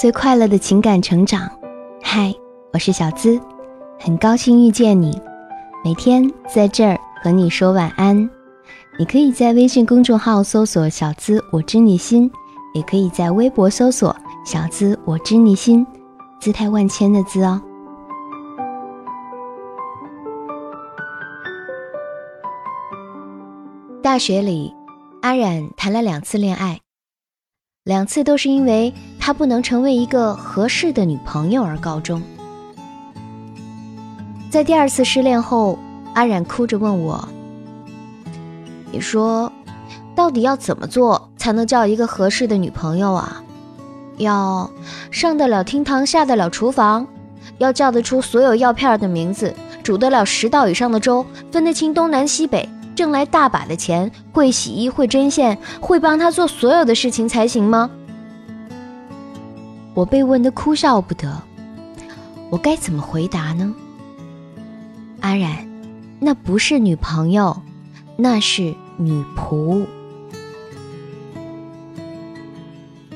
最快乐的情感成长。嗨，我是小资，很高兴遇见你。每天在这儿和你说晚安。你可以在微信公众号搜索“小资我知你心”，也可以在微博搜索“小资我知你心”，姿态万千的“资”哦。大学里，阿冉谈了两次恋爱，两次都是因为他不能成为一个合适的女朋友而告终。在第二次失恋后，阿冉哭着问我：“你说，到底要怎么做才能叫一个合适的女朋友啊？要上得了厅堂，下得了厨房，要叫得出所有药片的名字，煮得了十道以上的粥，分得清东南西北。”挣来大把的钱，会洗衣，会针线，会帮他做所有的事情才行吗？我被问得哭笑不得，我该怎么回答呢？阿然，那不是女朋友，那是女仆。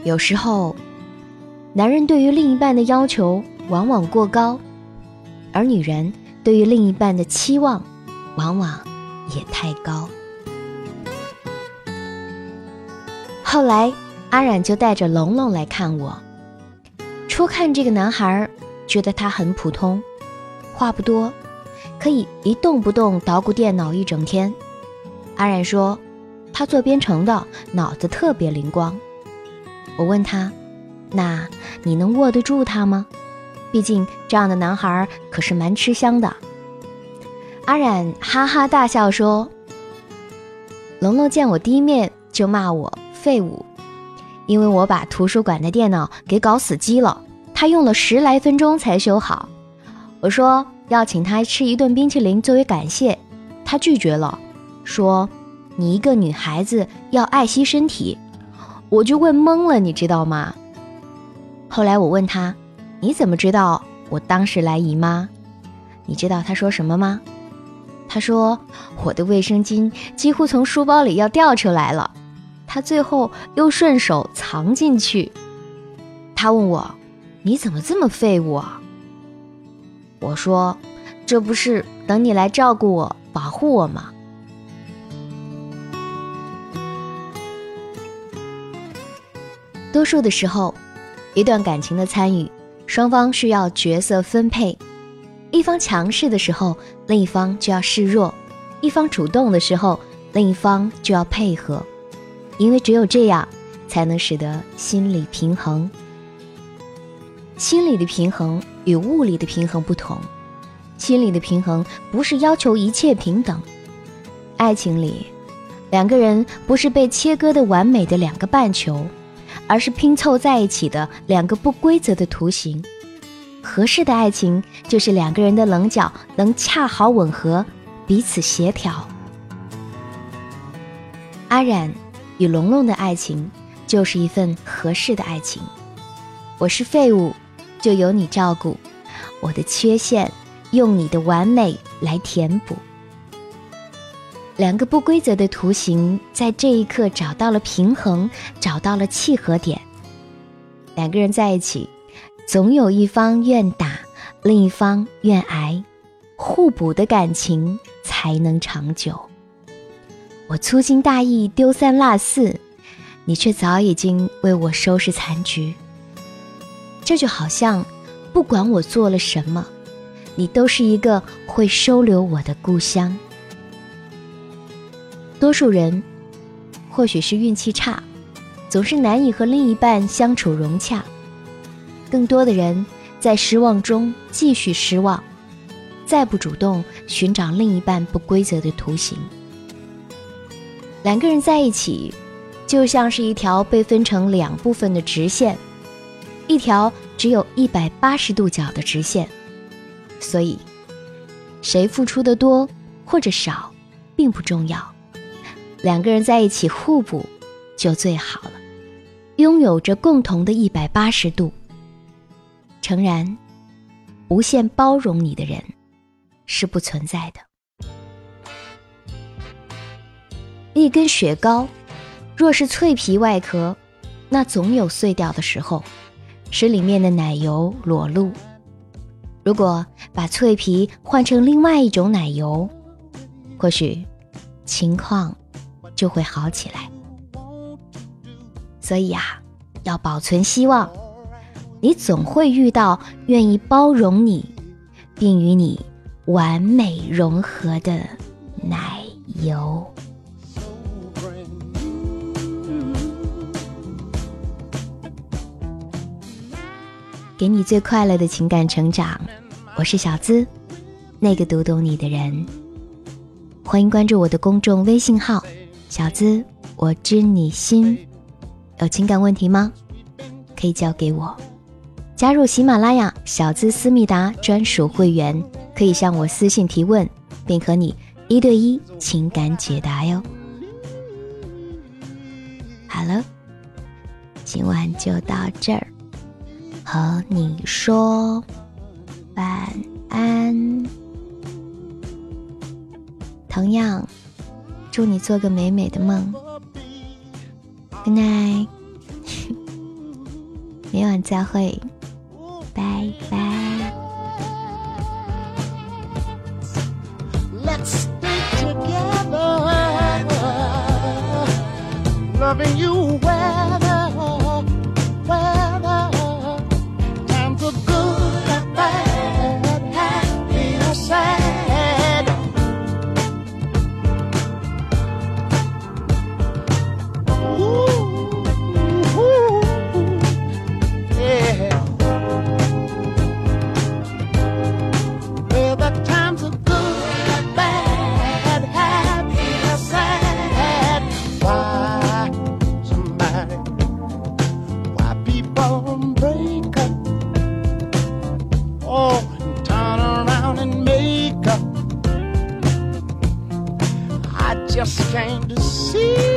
有时候，男人对于另一半的要求往往过高，而女人对于另一半的期望，往往。也太高。后来，阿冉就带着龙龙来看我。初看这个男孩，觉得他很普通，话不多，可以一动不动捣鼓电脑一整天。阿冉说，他做编程的，脑子特别灵光。我问他，那你能握得住他吗？毕竟这样的男孩可是蛮吃香的。阿冉哈哈大笑说：“龙龙见我第一面就骂我废物，因为我把图书馆的电脑给搞死机了，他用了十来分钟才修好。我说要请他吃一顿冰淇淋作为感谢，他拒绝了，说你一个女孩子要爱惜身体。我就问懵了，你知道吗？后来我问他，你怎么知道我当时来姨妈？你知道他说什么吗？”他说：“我的卫生巾几乎从书包里要掉出来了。”他最后又顺手藏进去。他问我：“你怎么这么废物啊？”我说：“这不是等你来照顾我、保护我吗？”多数的时候，一段感情的参与，双方需要角色分配。一方强势的时候，另一方就要示弱；一方主动的时候，另一方就要配合。因为只有这样，才能使得心理平衡。心理的平衡与物理的平衡不同，心理的平衡不是要求一切平等。爱情里，两个人不是被切割的完美的两个半球，而是拼凑在一起的两个不规则的图形。合适的爱情就是两个人的棱角能恰好吻合，彼此协调。阿冉与龙龙的爱情就是一份合适的爱情。我是废物，就由你照顾；我的缺陷，用你的完美来填补。两个不规则的图形在这一刻找到了平衡，找到了契合点。两个人在一起。总有一方愿打，另一方愿挨，互补的感情才能长久。我粗心大意丢三落四，你却早已经为我收拾残局。这就好像，不管我做了什么，你都是一个会收留我的故乡。多数人，或许是运气差，总是难以和另一半相处融洽。更多的人在失望中继续失望，再不主动寻找另一半不规则的图形。两个人在一起，就像是一条被分成两部分的直线，一条只有一百八十度角的直线。所以，谁付出的多或者少，并不重要。两个人在一起互补，就最好了。拥有着共同的一百八十度。诚然，无限包容你的人是不存在的。一根雪糕，若是脆皮外壳，那总有碎掉的时候；使里面的奶油裸露。如果把脆皮换成另外一种奶油，或许情况就会好起来。所以啊，要保存希望，你总会遇到愿意包容你，并与你完美融合的奶油。给你最快乐的情感成长，我是小资，那个读懂你的人。欢迎关注我的公众微信号“小资我知你心”。有情感问题吗？可以交给我。加入喜马拉雅小资思密达专属会员，可以向我私信提问，并和你一对一情感解答哟。好了，今晚就到这儿。和你说晚安。同样，祝你做个美美的梦。Good night，明晚再会，Let's stay together, loving you. just came to see.